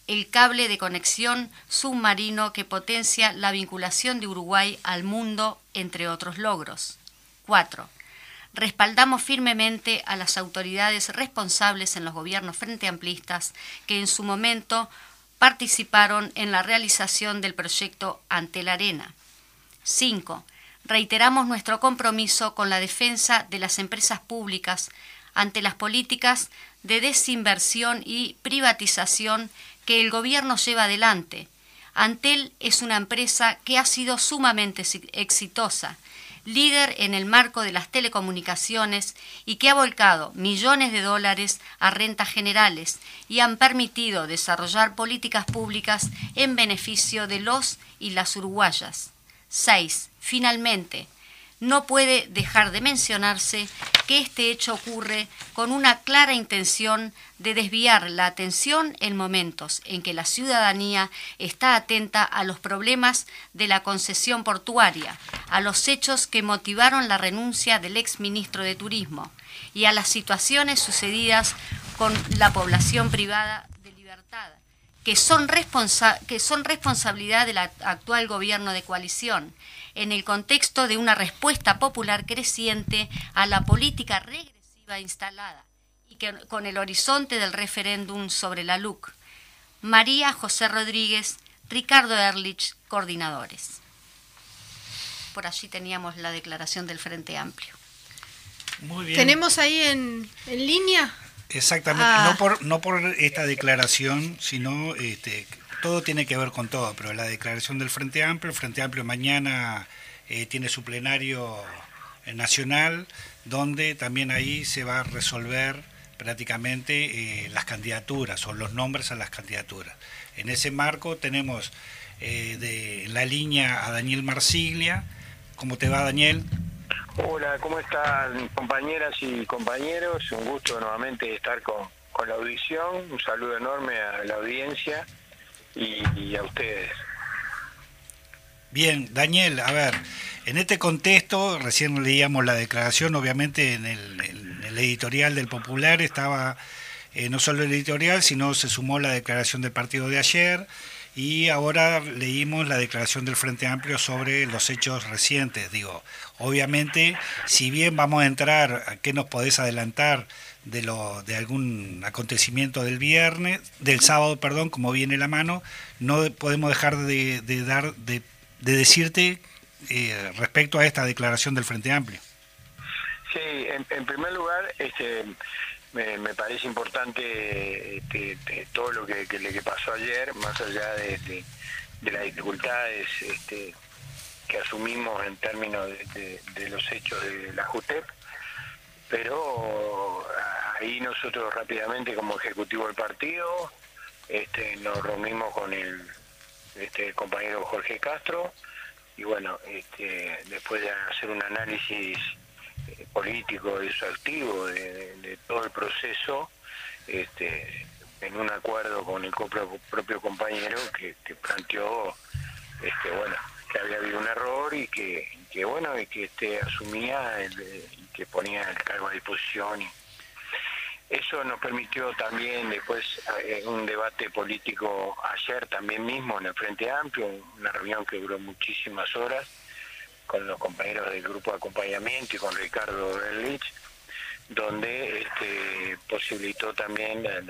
el cable de conexión submarino que potencia la vinculación de Uruguay al mundo, entre otros logros. 4. Respaldamos firmemente a las autoridades responsables en los gobiernos frente amplistas que en su momento participaron en la realización del proyecto Ante la Arena 5. Reiteramos nuestro compromiso con la defensa de las empresas públicas ante las políticas de desinversión y privatización que el Gobierno lleva adelante. Antel es una empresa que ha sido sumamente exitosa, líder en el marco de las telecomunicaciones y que ha volcado millones de dólares a rentas generales y han permitido desarrollar políticas públicas en beneficio de los y las uruguayas. 6. Finalmente, no puede dejar de mencionarse que este hecho ocurre con una clara intención de desviar la atención en momentos en que la ciudadanía está atenta a los problemas de la concesión portuaria, a los hechos que motivaron la renuncia del ex ministro de Turismo y a las situaciones sucedidas con la población privada que son, que son responsabilidad del actual gobierno de coalición, en el contexto de una respuesta popular creciente a la política regresiva instalada y que, con el horizonte del referéndum sobre la LUC. María José Rodríguez, Ricardo Erlich, coordinadores. Por allí teníamos la declaración del Frente Amplio. Muy bien. ¿Tenemos ahí en, en línea? Exactamente, no, ah. por, no por esta declaración, sino este, todo tiene que ver con todo, pero la declaración del Frente Amplio, el Frente Amplio mañana eh, tiene su plenario eh, nacional, donde también ahí se va a resolver prácticamente eh, las candidaturas o los nombres a las candidaturas. En ese marco tenemos de la línea a Daniel Marsiglia. ¿Cómo te va, Daniel? Hola, ¿cómo están compañeras y compañeros? Un gusto nuevamente estar con, la audición. Un saludo enorme a la audiencia y, a ustedes. Bien, Daniel, a ver, en este contexto, recién leíamos la declaración, obviamente en el, editorial del Popular estaba eh, no solo el editorial, sino se sumó la declaración del partido de ayer y ahora leímos la declaración del Frente Amplio sobre los hechos recientes. Digo, obviamente, si bien vamos a entrar, ¿a qué nos podés adelantar de, lo, de algún acontecimiento del viernes, del sábado, perdón, como viene la mano, no podemos dejar de, dar, de, decirte eh, respecto a esta declaración del Frente Amplio. Sí, en, primer lugar, este, me, parece importante este, todo lo que, pasó ayer, más allá de, las dificultades este, que asumimos en términos de, los hechos de la JUTEP, pero ahí nosotros rápidamente como ejecutivo del partido este, nos reunimos con el este, compañero Jorge Castro y bueno, este, después de hacer un análisis político de, de, todo el proceso, este, en un acuerdo con el propio, compañero que, planteó este, bueno, que había habido un error y que, bueno, y que este asumía y que ponía el cargo a disposición. Y eso nos permitió también después eh, un debate político ayer también mismo en el Frente Amplio, una reunión que duró muchísimas horas con los compañeros del grupo de acompañamiento y con Ricardo Berlich, donde este, posibilitó también la,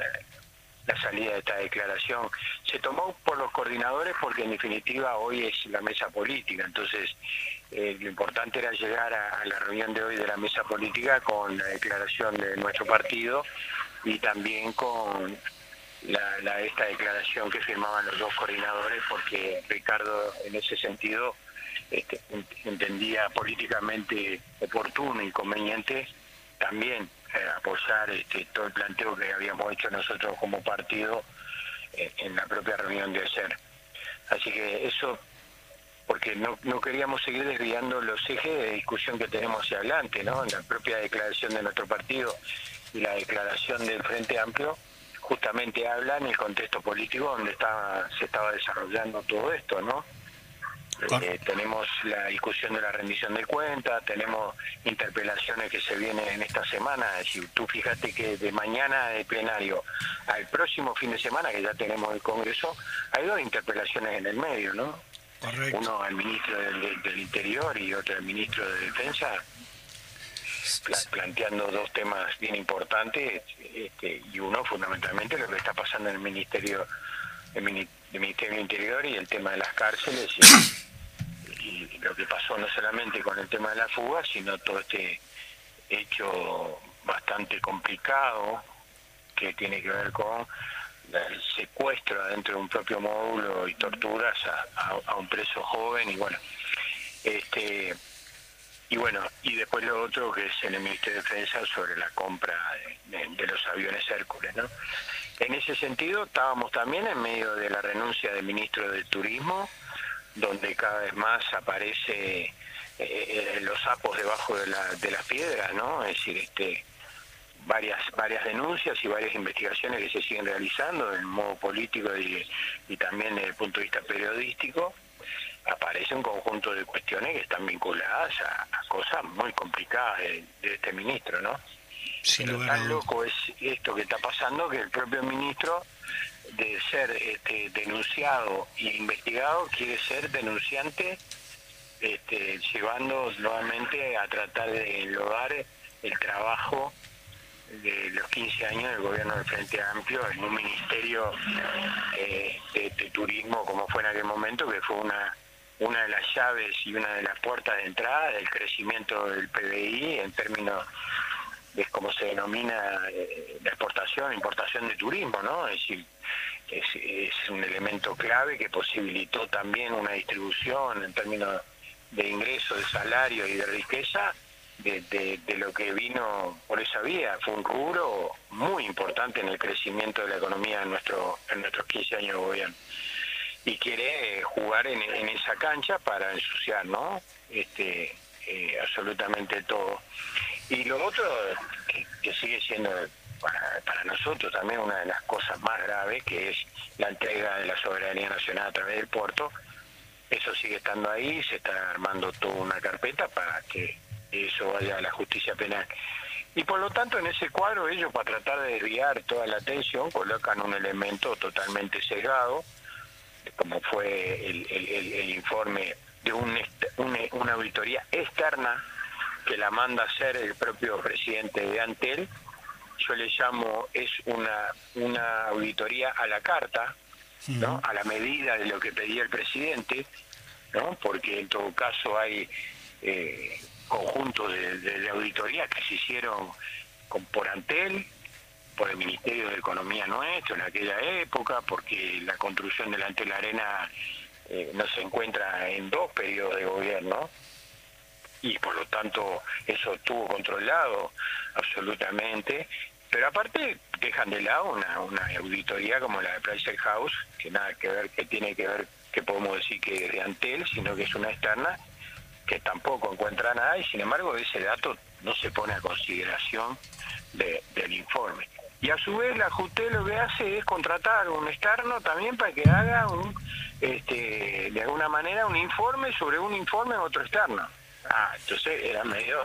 la salida de esta declaración. Se tomó por los coordinadores porque en definitiva hoy es la mesa política, entonces eh, lo importante era llegar a, la reunión de hoy de la mesa política con la declaración de nuestro partido y también con la, esta declaración que firmaban los dos coordinadores porque Ricardo en ese sentido este, entendía políticamente oportuno y conveniente también eh, apoyar este, todo el planteo que habíamos hecho nosotros como partido eh, en la propia reunión de ayer. Así que eso, porque no, queríamos seguir desviando los ejes de discusión que tenemos hacia adelante, ¿no? En la propia declaración de nuestro partido y la declaración del Frente Amplio, justamente hablan en el contexto político donde está, se estaba desarrollando todo esto, ¿no? Eh, tenemos la discusión de la rendición de cuentas, tenemos interpelaciones que se vienen en esta semana. Es decir, tú fíjate que de mañana de plenario al próximo fin de semana, que ya tenemos el Congreso, hay dos interpelaciones en el medio, ¿no? Uno al ministro del, Interior y otro al ministro de Defensa, planteando dos temas bien importantes, este, y uno fundamentalmente lo que está pasando en el Ministerio, el Ministerio del Interior y el tema de las cárceles. y lo que pasó no solamente con el tema de la fuga, sino todo este hecho bastante complicado que tiene que ver con el secuestro dentro de un propio módulo y torturas a, un preso joven y bueno este y bueno y después lo otro que es el Ministerio de Defensa sobre la compra de, de los aviones Hércules no en ese sentido estábamos también en medio de la renuncia del ministro de Turismo donde cada vez más aparece eh, eh, los sapos debajo de, la, de las piedras, ¿no? Es decir, este, varias varias denuncias y varias investigaciones que se siguen realizando en modo político y, y también desde el punto de vista periodístico, aparece un conjunto de cuestiones que están vinculadas a, cosas muy complicadas de, este ministro, ¿no? Sin Pero tan loco es esto que está pasando que el propio ministro de ser este, denunciado e investigado quiere ser denunciante, este, llevando nuevamente a tratar de enlodar el trabajo de los 15 años del gobierno del Frente Amplio en un ministerio eh, de, turismo como fue en aquel momento, que fue una una de las llaves y una de las puertas de entrada del crecimiento del PBI en términos de cómo se denomina eh, la exportación, importación de turismo, ¿no? Es decir, es, un elemento clave que posibilitó también una distribución en términos de ingresos, de salario y de riqueza de, lo que vino por esa vía. Fue un rubro muy importante en el crecimiento de la economía en, nuestro, en nuestros 15 años de gobierno. Y quiere jugar en, esa cancha para ensuciar, ¿no? Este, eh, absolutamente todo. Y lo otro, que sigue siendo para, nosotros también una de las cosas más graves, que es la entrega de la soberanía nacional a través del puerto. Eso sigue estando ahí, se está armando toda una carpeta para que eso vaya a la justicia penal. Y por lo tanto, en ese cuadro, ellos, para tratar de desviar toda la atención, colocan un elemento totalmente sesgado, como fue el, informe de un, una auditoría externa que la manda a hacer el propio presidente de Antel, yo le llamo, es una, una auditoría a la carta, ¿no? a la medida de lo que pedía el presidente, ¿no? porque en todo caso hay eh, conjuntos de, auditoría que se hicieron con, por Antel, por el Ministerio de Economía nuestro en aquella época, porque la construcción del Antel Arena eh, no se encuentra en dos periodos de gobierno, y por lo tanto eso estuvo controlado absolutamente. Pero aparte dejan de lado una, una auditoría como la de Pricer House, que nada que ver, que tiene que ver, que podemos decir que es de Antel, sino que es una externa, que tampoco encuentra nada y sin embargo ese dato no se pone a consideración del informe. Y a su vez la JUTE lo que hace es contratar un externo también para que haga un, este, de alguna manera un informe sobre un informe en otro externo. Ah, entonces era medio...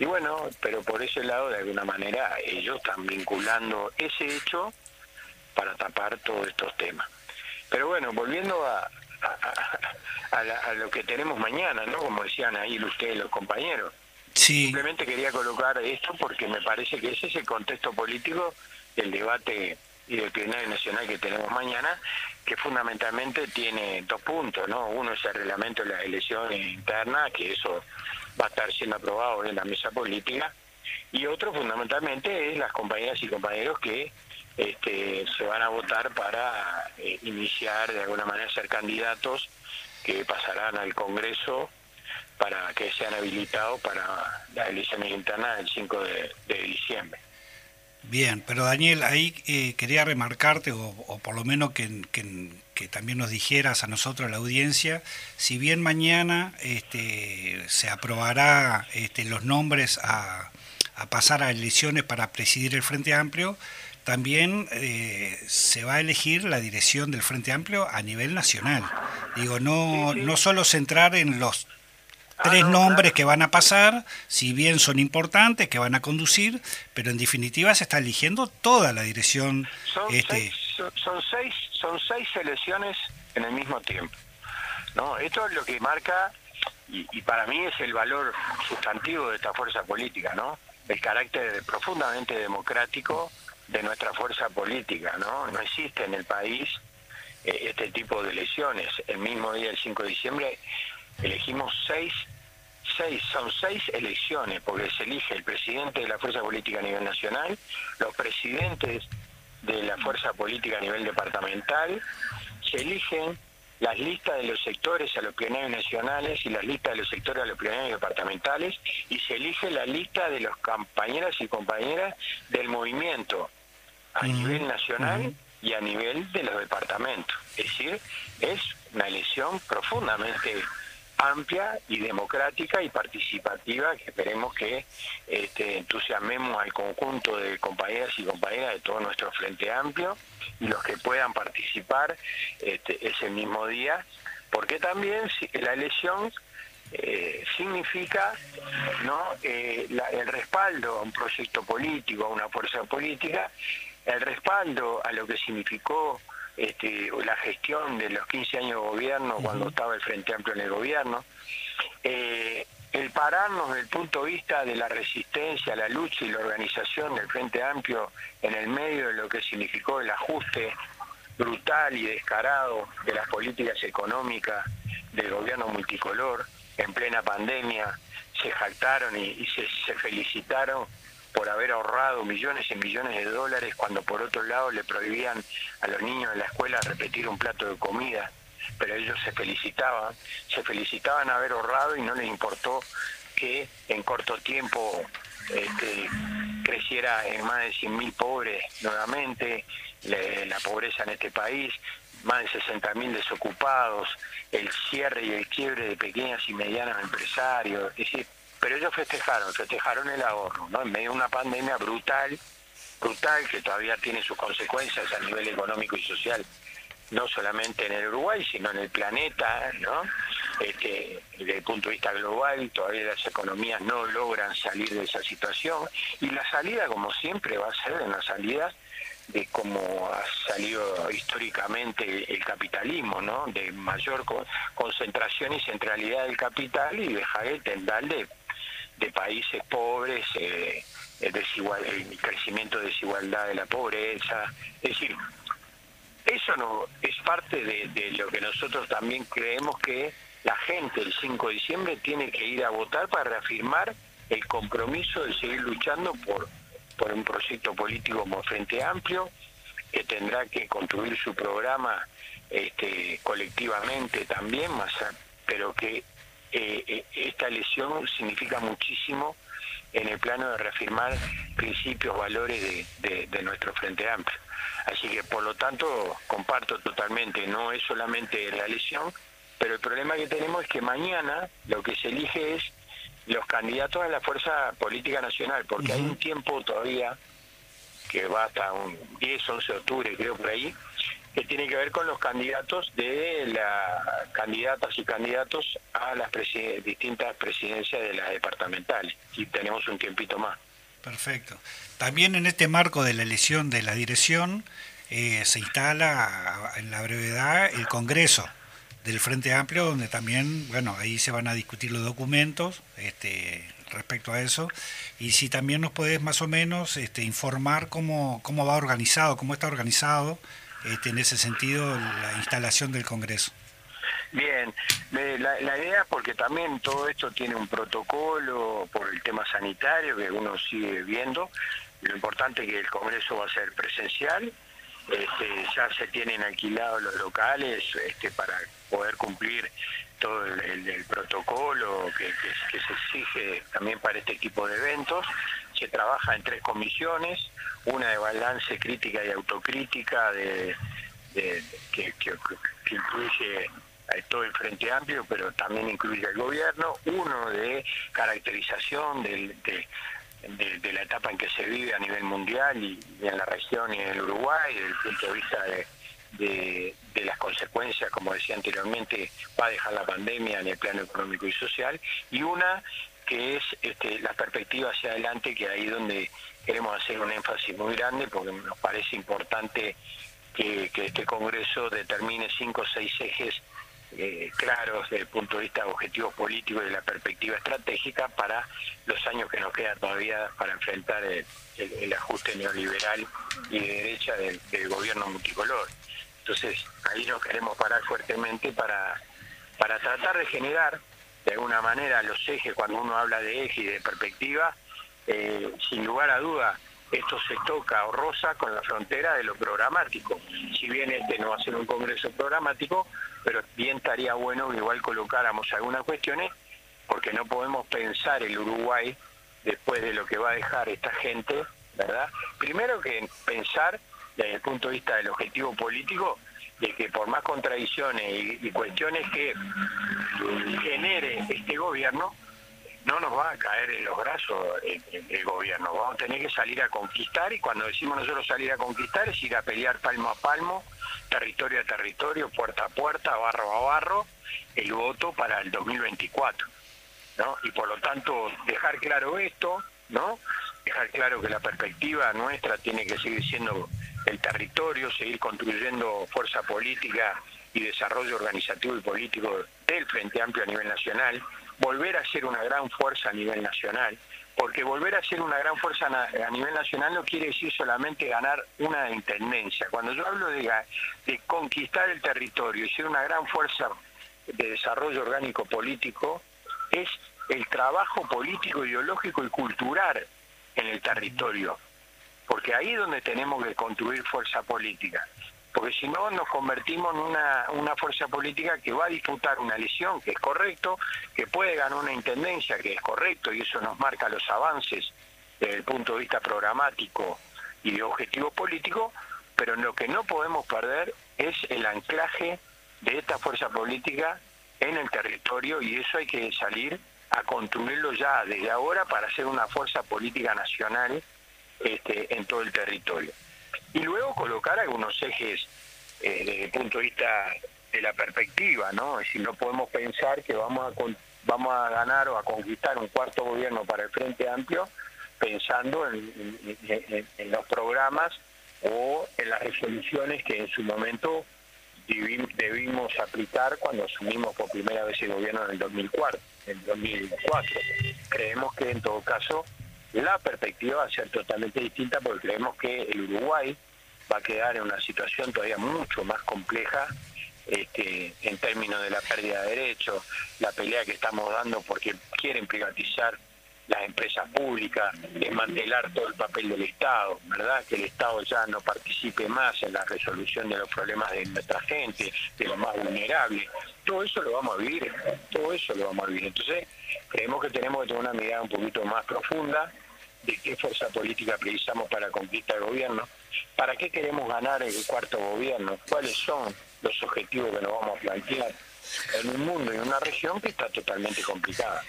Y bueno, pero por ese lado, de alguna manera, ellos están vinculando ese hecho para tapar todos estos temas. Pero bueno, volviendo a, a, lo que tenemos mañana, ¿no? Como decían ahí ustedes, los compañeros. Simplemente quería colocar esto porque me parece que ese es el contexto político del debate y del plenario nacional que tenemos mañana, que fundamentalmente tiene dos puntos, ¿no? Uno es el reglamento de la elección interna, que eso va a estar siendo aprobado en la mesa política, y otro fundamentalmente es las compañeras y compañeros que este, se van a votar para eh, iniciar de alguna manera ser candidatos que pasarán al Congreso para que sean habilitados para las elecciones internas del 5 de, diciembre. Bien, pero Daniel, ahí eh, quería remarcarte, o, por lo menos que, que, también nos dijeras a nosotros, a la audiencia, si bien mañana este, se aprobará este, los nombres a, a pasar a elecciones para presidir el Frente Amplio, también eh, se va a elegir la dirección del Frente Amplio a nivel nacional. Digo, no, no solo centrar en los ah, tres nombres que van a pasar, si bien son importantes, que van a conducir, pero en definitiva se está eligiendo toda la dirección. Son, este... seis, son, seis, son seis elecciones en el mismo tiempo. ¿no? Esto es lo que marca, y, y para mí es el valor sustantivo de esta fuerza política, ¿no? el carácter profundamente democrático de nuestra fuerza política, ¿no? No existe en el país eh, este tipo de elecciones. El mismo día, el 5 de diciembre, elegimos seis, seis, son seis elecciones, porque se elige el presidente de la fuerza política a nivel nacional, los presidentes de la fuerza política a nivel departamental, se eligen las listas de los sectores a los plenarios nacionales y las listas de los sectores a los plenarios departamentales y se elige la lista de los compañeras y compañeras del movimiento a nivel nacional y a nivel de los departamentos. Es decir, es una elección profundamente amplia y democrática y participativa que esperemos que este, entusiasmemos al conjunto de compañeras y compañeras de todo nuestro Frente Amplio y los que puedan participar este, ese mismo día, porque también la elección eh, significa no eh, el respaldo a un proyecto político, a una fuerza política, el respaldo a lo que significó este, la gestión de los 15 años de gobierno cuando estaba el Frente Amplio en el gobierno, eh, el pararnos desde el punto de vista de la resistencia, la lucha y la organización del Frente Amplio en el medio de lo que significó el ajuste brutal y descarado de las políticas económicas del gobierno multicolor en plena pandemia, se jactaron y, se felicitaron por haber ahorrado millones y millones de dólares cuando por otro lado le prohibían a los niños en la escuela repetir un plato de comida, pero ellos se felicitaban, se felicitaban haber ahorrado y no les importó que en corto tiempo este, creciera en más de 100.000 pobres nuevamente, la pobreza en este país, más de 60.000 desocupados, el cierre y el quiebre de pequeñas y medianas empresarios, es decir, pero ellos festejaron, festejaron el ahorro, ¿no? En medio de una pandemia brutal, brutal, que todavía tiene sus consecuencias a nivel económico y social, no solamente en el Uruguay, sino en el planeta, ¿no? Este, desde el punto de vista global, todavía las economías no logran salir de esa situación, y la salida, como siempre, va a ser una salida de cómo ha salido históricamente el capitalismo, ¿no? De mayor concentración y centralidad del capital y dejar el tendal de de países pobres, eh, el, desigual, el crecimiento de desigualdad de la pobreza. Es decir, eso no es parte de, lo que nosotros también creemos que la gente el 5 de diciembre tiene que ir a votar para reafirmar el compromiso de seguir luchando por, por un proyecto político como Frente Amplio, que tendrá que construir su programa este, colectivamente también, más, pero que eh, eh, esta elección significa muchísimo en el plano de reafirmar principios, valores de, nuestro Frente Amplio. Así que, por lo tanto, comparto totalmente, no es solamente la elección, pero el problema que tenemos es que mañana lo que se elige es los candidatos a la Fuerza Política Nacional, porque hay un tiempo todavía que va hasta un 10, 11 de octubre, creo por ahí, que tiene que ver con los candidatos de las candidatas y candidatos a las distintas presidencias de las departamentales. Y tenemos un tiempito más. Perfecto. También en este marco de la elección de la dirección eh, se instala en la brevedad el Congreso del Frente Amplio, donde también, bueno, ahí se van a discutir los documentos, este, respecto a eso. Y si también nos podés más o menos este, informar cómo, cómo va organizado, cómo está organizado este, en ese sentido la instalación del Congreso. Bien, la, la, idea porque también todo esto tiene un protocolo por el tema sanitario que uno sigue viendo. Lo importante es que el Congreso va a ser presencial, este, ya se tienen alquilados los locales este, para poder cumplir todo el, protocolo que, se exige también para este tipo de eventos. Se trabaja en tres comisiones, una de balance, crítica y autocrítica, de, que, incluye todo el Frente Amplio, pero también incluye el gobierno, uno de caracterización de, de, la etapa en que se vive a nivel mundial y, en la región y en el Uruguay, desde el punto de vista de, de, las consecuencias, como decía anteriormente, va a dejar la pandemia en el plano económico y social, y una que es este, la perspectiva hacia adelante, que ahí donde queremos hacer un énfasis muy grande, porque nos parece importante que, este Congreso determine cinco o seis ejes eh, claros desde el punto de vista de objetivos políticos y de la perspectiva estratégica para los años que nos quedan todavía para enfrentar el, ajuste neoliberal y de derecha del, gobierno multicolor. Entonces, ahí nos queremos parar fuertemente para, para tratar de generar, de alguna manera, los ejes, cuando uno habla de eje y de perspectiva, eh, sin lugar a duda, esto se toca o rosa con la frontera de lo programático. Si bien este no va a ser un congreso programático, pero bien estaría bueno que igual colocáramos algunas cuestiones, porque no podemos pensar el Uruguay después de lo que va a dejar esta gente, ¿verdad? Primero que pensar desde el punto de vista del objetivo político, de que por más contradicciones y, cuestiones que genere este gobierno, no nos va a caer en los brazos el, gobierno. Vamos a tener que salir a conquistar y cuando decimos nosotros salir a conquistar es ir a pelear palmo a palmo, territorio a territorio, puerta a puerta, barro a barro, el voto para el 2024. ¿no? Y por lo tanto dejar claro esto, ¿no? dejar claro que la perspectiva nuestra tiene que seguir siendo el territorio, seguir construyendo fuerza política y desarrollo organizativo y político del Frente Amplio a nivel nacional, volver a ser una gran fuerza a nivel nacional, porque volver a ser una gran fuerza a nivel nacional no quiere decir solamente ganar una intendencia. Cuando yo hablo de, conquistar el territorio y ser una gran fuerza de desarrollo orgánico político, es el trabajo político, ideológico y cultural en el territorio, porque ahí es donde tenemos que construir fuerza política porque si no nos convertimos en una, fuerza política que va a disputar una elección, que es correcto, que puede ganar una intendencia, que es correcto, y eso nos marca los avances desde el punto de vista programático y de objetivo político, pero lo que no podemos perder es el anclaje de esta fuerza política en el territorio y eso hay que salir a construirlo ya desde ahora para ser una fuerza política nacional este, en todo el territorio y luego colocar algunos ejes eh, desde el punto de vista de la perspectiva, ¿no? Es decir, no podemos pensar que vamos a, vamos a ganar o a conquistar un cuarto gobierno para el Frente Amplio pensando en, los programas o en las resoluciones que en su momento debimos aplicar cuando asumimos por primera vez el gobierno en el 2004. En 2004. Creemos que en todo caso la perspectiva va a ser totalmente distinta porque creemos que el Uruguay va a quedar en una situación todavía mucho más compleja este, en términos de la pérdida de derechos, la pelea que estamos dando porque quieren privatizar las empresas públicas, desmantelar todo el papel del Estado, ¿verdad? Que el Estado ya no participe más en la resolución de los problemas de nuestra gente, de los más vulnerables. Todo eso lo vamos a vivir, todo eso lo vamos a vivir. Entonces, creemos que tenemos que tener una mirada un poquito más profunda de qué fuerza política precisamos para conquistar el gobierno, para qué queremos ganar el cuarto gobierno, cuáles son los objetivos que nos vamos a plantear en un mundo y en una región que está totalmente complicada.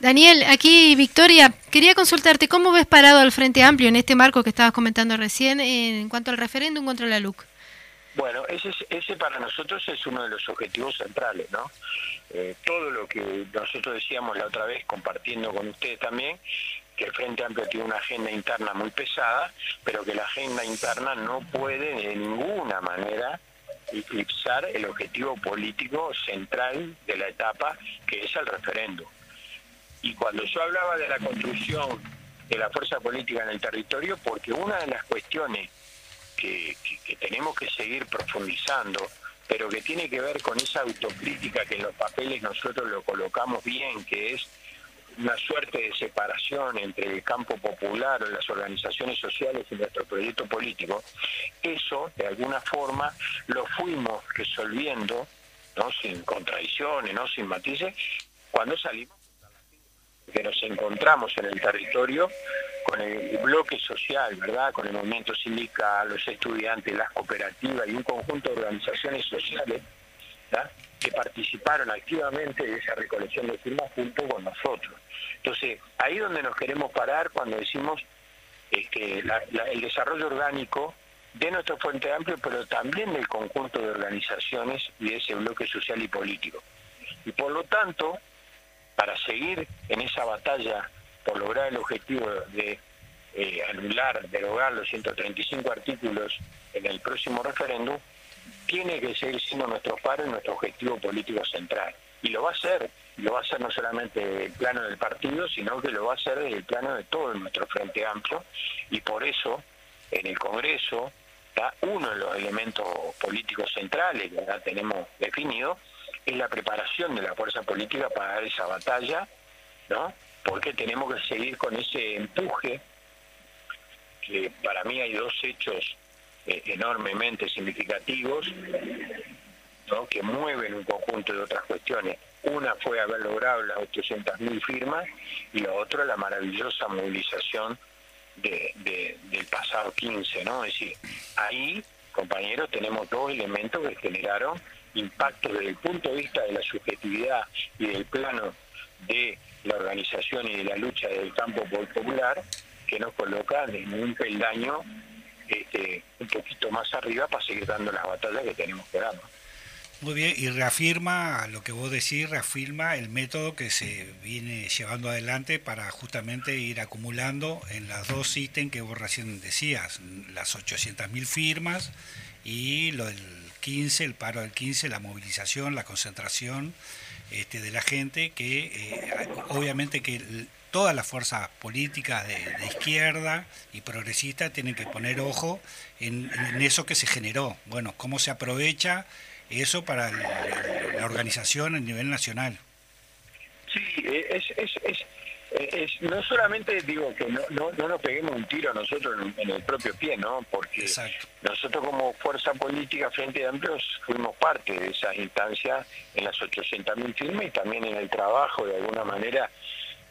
Daniel, aquí Victoria, quería consultarte cómo ves parado al Frente Amplio en este marco que estabas comentando recién en cuanto al referéndum contra la LUC. Bueno, ese, ese para nosotros es uno de los objetivos centrales, ¿no? Eh, todo lo que nosotros decíamos la otra vez, compartiendo con ustedes también, que el Frente Amplio tiene una agenda interna muy pesada, pero que la agenda interna no puede de ninguna manera eclipsar el objetivo político central de la etapa, que es el referéndum Y cuando yo hablaba de la construcción de la fuerza política en el territorio, porque una de las cuestiones que, tenemos que seguir profundizando, pero que tiene que ver con esa autocrítica que en los papeles nosotros lo colocamos bien, que es una suerte de separación entre el campo popular o las organizaciones sociales y nuestro proyecto político, eso de alguna forma lo fuimos resolviendo, no sin contradicciones, no sin matices, cuando salimos que nos encontramos en el territorio con el bloque social, ¿verdad? Con el movimiento sindical, los estudiantes, las cooperativas y un conjunto de organizaciones sociales que participaron activamente de esa recolección de firmas junto con nosotros. Entonces, ahí es donde nos queremos parar cuando decimos este, el desarrollo orgánico de nuestro Fuente Amplio, pero también del conjunto de organizaciones y de ese bloque social y político. Y por lo tanto, para seguir en esa batalla por lograr el objetivo de eh, anular, derogar los 135 artículos en el próximo referéndum, tiene que seguir siendo nuestro paro y nuestro objetivo político central. Y lo va a hacer, lo va a hacer no solamente el plano del partido, sino que lo va a hacer desde el plano de todo nuestro Frente Amplio. Y por eso, en el Congreso, está uno de los elementos políticos centrales que ya tenemos definido, es la preparación de la fuerza política para dar esa batalla, ¿no? Porque tenemos que seguir con ese empuje, que para mí hay dos hechos eh, enormemente significativos, ¿no? que mueven un conjunto de otras cuestiones. Una fue haber logrado las 800.000 firmas y la otra la maravillosa movilización de, del pasado 15, ¿no? Es decir, ahí, compañeros, tenemos dos elementos que generaron impactos desde el punto de vista de la subjetividad y del plano de la organización y de la lucha del campo popular que nos colocan en un peldaño este, un poquito más arriba para seguir dando las batallas que tenemos que dar. Muy bien, y reafirma lo que vos decís, reafirma el método que se viene llevando adelante para justamente ir acumulando en las dos ítems que vos recién decías, las 800.000 firmas y lo del 15, el paro del 15, la movilización, la concentración este, de la gente, que eh, obviamente que todas las fuerzas políticas de, izquierda y progresistas tienen que poner ojo en, eso que se generó. Bueno, cómo se aprovecha eso para la organización a nivel nacional. Sí, es no solamente digo que no, no, no, nos peguemos un tiro a nosotros en, el propio pie, ¿no? Porque nosotros como fuerza política Frente de Amplios fuimos parte de esa instancia en las 800.000 firmas y también en el trabajo de alguna manera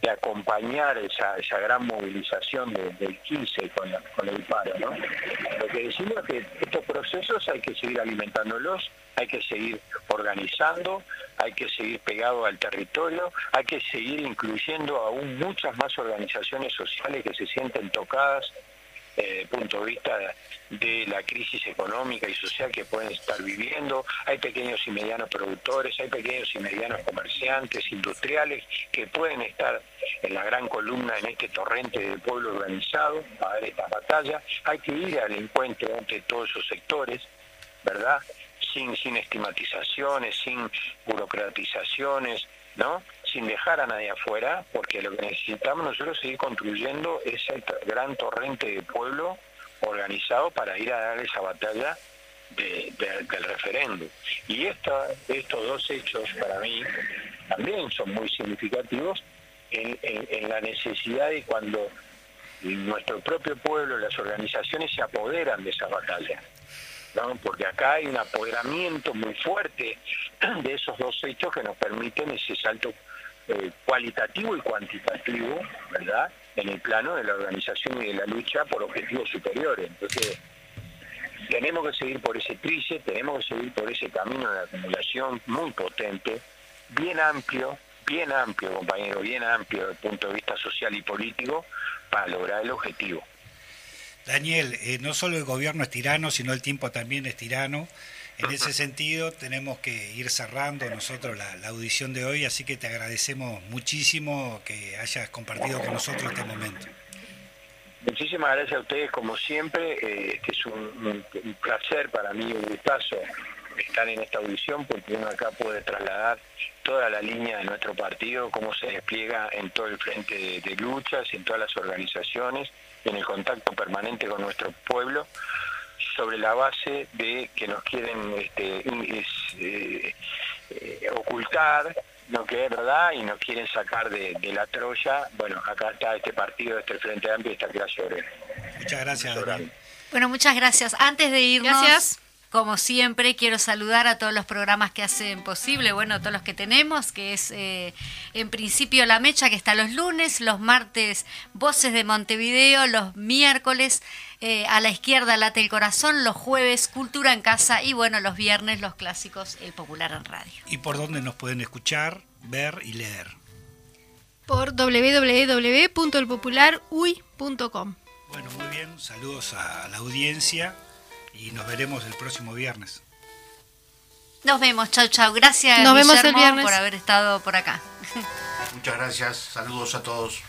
de acompañar esa, esa gran movilización del 15 con, con el paro. ¿no? Lo que decimos es que estos procesos hay que seguir alimentándolos, hay que seguir organizando, hay que seguir pegado al territorio, hay que seguir incluyendo aún muchas más organizaciones sociales que se sienten tocadas desde el punto de vista de la crisis económica y social que pueden estar viviendo. Hay pequeños y medianos productores, hay pequeños y medianos comerciantes, industriales, que pueden estar en la gran columna en este torrente del pueblo organizado a ver esta batalla. Hay que ir al encuentro entre todos esos sectores, ¿verdad? Sin, sin estigmatizaciones, sin burocratizaciones, ¿no? Sin dejar a nadie afuera, porque lo que necesitamos nosotros es seguir construyendo ese gran torrente de pueblo organizado para ir a dar esa batalla del referéndum. Y estos dos hechos para mí también son muy significativos en, la necesidad de cuando nuestro propio pueblo, las organizaciones se apoderan de esa batalla. porque acá hay un apoderamiento muy fuerte de esos dos hechos que nos permiten ese salto eh, cualitativo y cuantitativo, ¿verdad? En el plano de la organización y de la lucha por objetivos superiores. Entonces, tenemos que seguir por ese trice, tenemos que seguir por ese camino de acumulación muy potente, bien amplio, bien amplio, compañero, bien amplio desde el punto de vista social y político para lograr el objetivo. Daniel, eh, no solo el gobierno es tirano, sino el tiempo también es tirano. En ese sentido, tenemos que ir cerrando nosotros la, audición de hoy, así que te agradecemos muchísimo que hayas compartido con nosotros este momento. Muchísimas gracias a ustedes, como siempre. Eh, es un, placer para mí, un gustazo estar en esta audición porque uno acá puede trasladar toda la línea de nuestro partido, cómo se despliega en todo el frente de, de luchas, en todas las organizaciones, en el contacto permanente con nuestro pueblo sobre la base de que nos quieren este, eh, eh, ocultar lo que es verdad y nos quieren sacar de, la Troya. Bueno, acá está este partido, este Frente Amplio y esta clase obrera. Muchas gracias, Bueno, muchas gracias. Antes de irnos, como siempre, quiero saludar a todos los programas que hacen posible, bueno, todos los que tenemos, que es eh, en principio La Mecha, que está los lunes, los martes Voces de Montevideo, los miércoles eh, a la izquierda Late el Corazón, los jueves Cultura en Casa y bueno, los viernes los clásicos El Popular en Radio. ¿Y por dónde nos pueden escuchar, ver y leer? Por www.elpopularuy.com. Bueno, muy bien, saludos a la audiencia y nos veremos el próximo viernes. Nos vemos, chau chau. Gracias nos vemos el viernes. por haber estado por acá. Muchas gracias, saludos a todos.